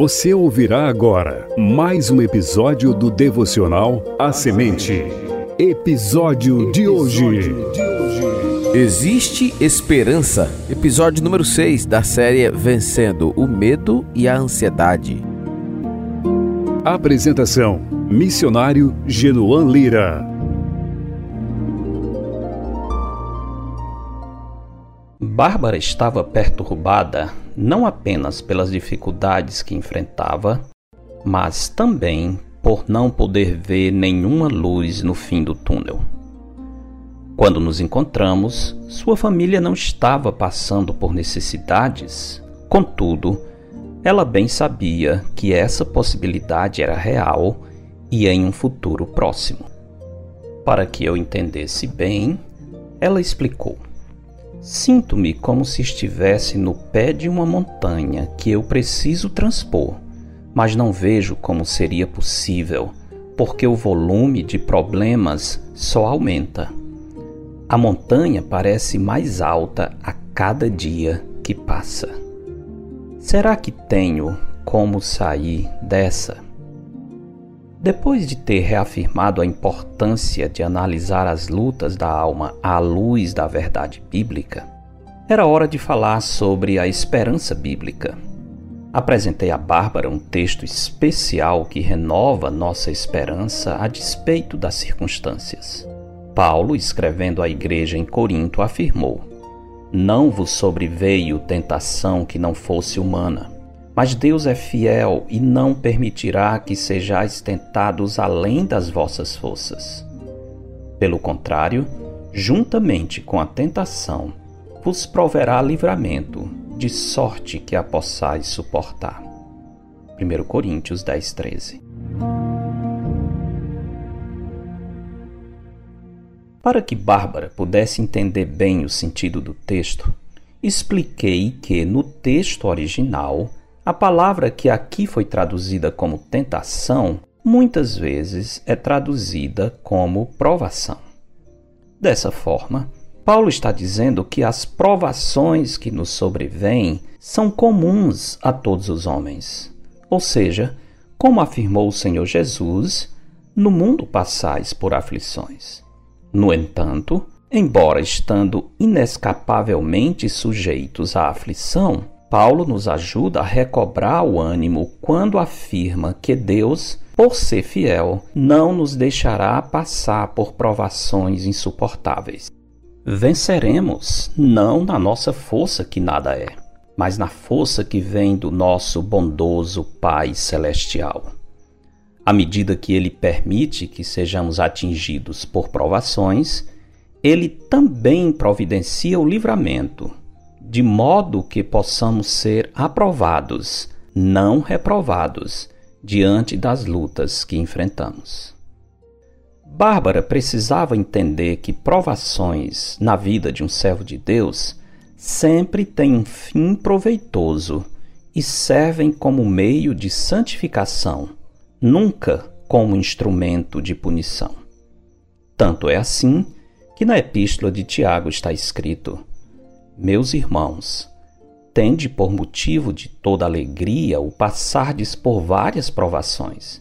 Você ouvirá agora mais um episódio do devocional A Semente. Episódio de hoje. Existe esperança. Episódio número 6 da série Vencendo o Medo e a Ansiedade. Apresentação: Missionário Genuan Lira. Bárbara estava perturbada não apenas pelas dificuldades que enfrentava, mas também por não poder ver nenhuma luz no fim do túnel. Quando nos encontramos, sua família não estava passando por necessidades, contudo, ela bem sabia que essa possibilidade era real e em um futuro próximo. Para que eu entendesse bem, ela explicou. Sinto-me como se estivesse no pé de uma montanha que eu preciso transpor, mas não vejo como seria possível, porque o volume de problemas só aumenta. A montanha parece mais alta a cada dia que passa. Será que tenho como sair dessa? Depois de ter reafirmado a importância de analisar as lutas da alma à luz da verdade bíblica, era hora de falar sobre a esperança bíblica. Apresentei a Bárbara um texto especial que renova nossa esperança a despeito das circunstâncias. Paulo, escrevendo à igreja em Corinto, afirmou: Não vos sobreveio tentação que não fosse humana mas Deus é fiel e não permitirá que sejais tentados além das vossas forças. Pelo contrário, juntamente com a tentação, vos proverá livramento, de sorte que a possais suportar. 1 Coríntios 10, 13. Para que Bárbara pudesse entender bem o sentido do texto, expliquei que no texto original a palavra que aqui foi traduzida como tentação muitas vezes é traduzida como provação. Dessa forma, Paulo está dizendo que as provações que nos sobrevêm são comuns a todos os homens. Ou seja, como afirmou o Senhor Jesus, no mundo passais por aflições. No entanto, embora estando inescapavelmente sujeitos à aflição, Paulo nos ajuda a recobrar o ânimo quando afirma que Deus, por ser fiel, não nos deixará passar por provações insuportáveis. Venceremos não na nossa força que nada é, mas na força que vem do nosso bondoso Pai Celestial. À medida que Ele permite que sejamos atingidos por provações, Ele também providencia o livramento de modo que possamos ser aprovados, não reprovados, diante das lutas que enfrentamos. Bárbara precisava entender que provações na vida de um servo de Deus sempre têm um fim proveitoso e servem como meio de santificação, nunca como instrumento de punição. Tanto é assim que na epístola de Tiago está escrito: meus irmãos, tende por motivo de toda alegria o passardes por várias provações,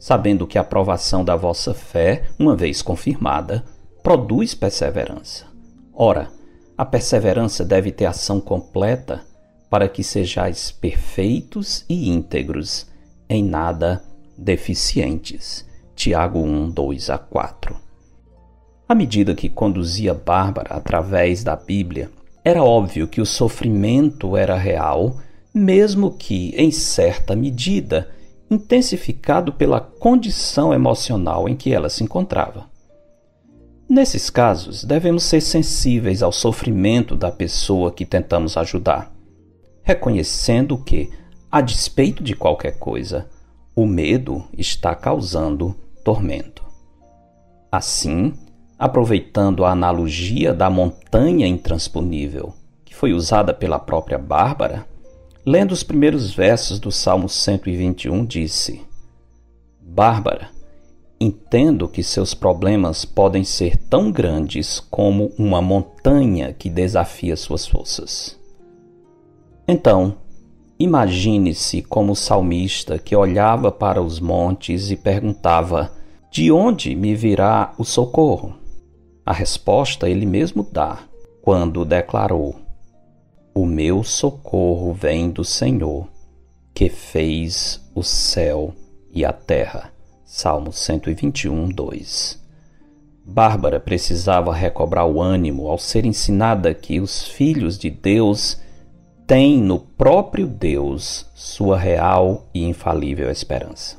sabendo que a provação da vossa fé, uma vez confirmada, produz perseverança. Ora, a perseverança deve ter ação completa, para que sejais perfeitos e íntegros, em nada deficientes. Tiago 1, 2 a 4. À medida que conduzia Bárbara através da Bíblia, era óbvio que o sofrimento era real, mesmo que, em certa medida, intensificado pela condição emocional em que ela se encontrava. Nesses casos, devemos ser sensíveis ao sofrimento da pessoa que tentamos ajudar, reconhecendo que, a despeito de qualquer coisa, o medo está causando tormento. Assim, aproveitando a analogia da montanha intransponível, que foi usada pela própria Bárbara, lendo os primeiros versos do Salmo 121, disse: Bárbara, entendo que seus problemas podem ser tão grandes como uma montanha que desafia suas forças. Então, Imagine-se como o salmista que olhava para os montes e perguntava: De onde me virá o socorro? A resposta ele mesmo dá quando declarou: O meu socorro vem do Senhor, que fez o céu e a terra. Salmo 121, 2. Bárbara precisava recobrar o ânimo ao ser ensinada que os filhos de Deus têm no próprio Deus sua real e infalível esperança.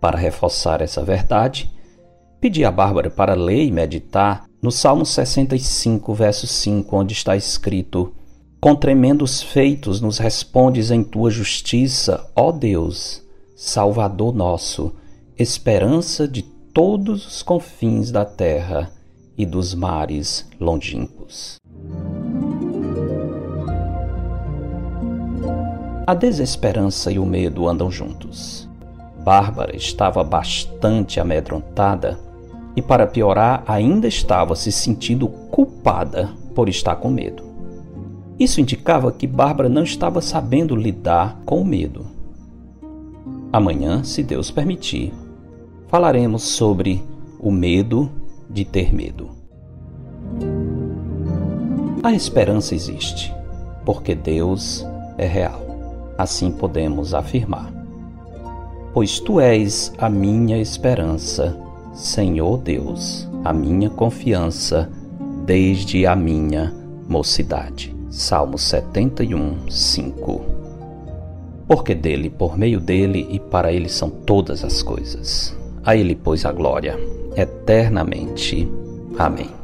Para reforçar essa verdade, pedi a Bárbara para ler e meditar no Salmo 65, verso 5, onde está escrito: Com tremendos feitos nos respondes em tua justiça, ó Deus, Salvador nosso, esperança de todos os confins da terra e dos mares longínquos. A desesperança e o medo andam juntos. Bárbara estava bastante amedrontada e, para piorar, ainda estava se sentindo culpada por estar com medo. Isso indicava que Bárbara não estava sabendo lidar com o medo. Amanhã, se Deus permitir, falaremos sobre o medo de ter medo. A esperança existe, porque Deus é real assim podemos afirmar. Pois tu és a minha esperança, Senhor Deus, a minha confiança desde a minha mocidade. Salmo 71, 5. Porque dele, por meio dele e para ele são todas as coisas. A ele, pois, a glória eternamente. Amém.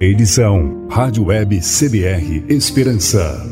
Edição Rádio Web CBR Esperança.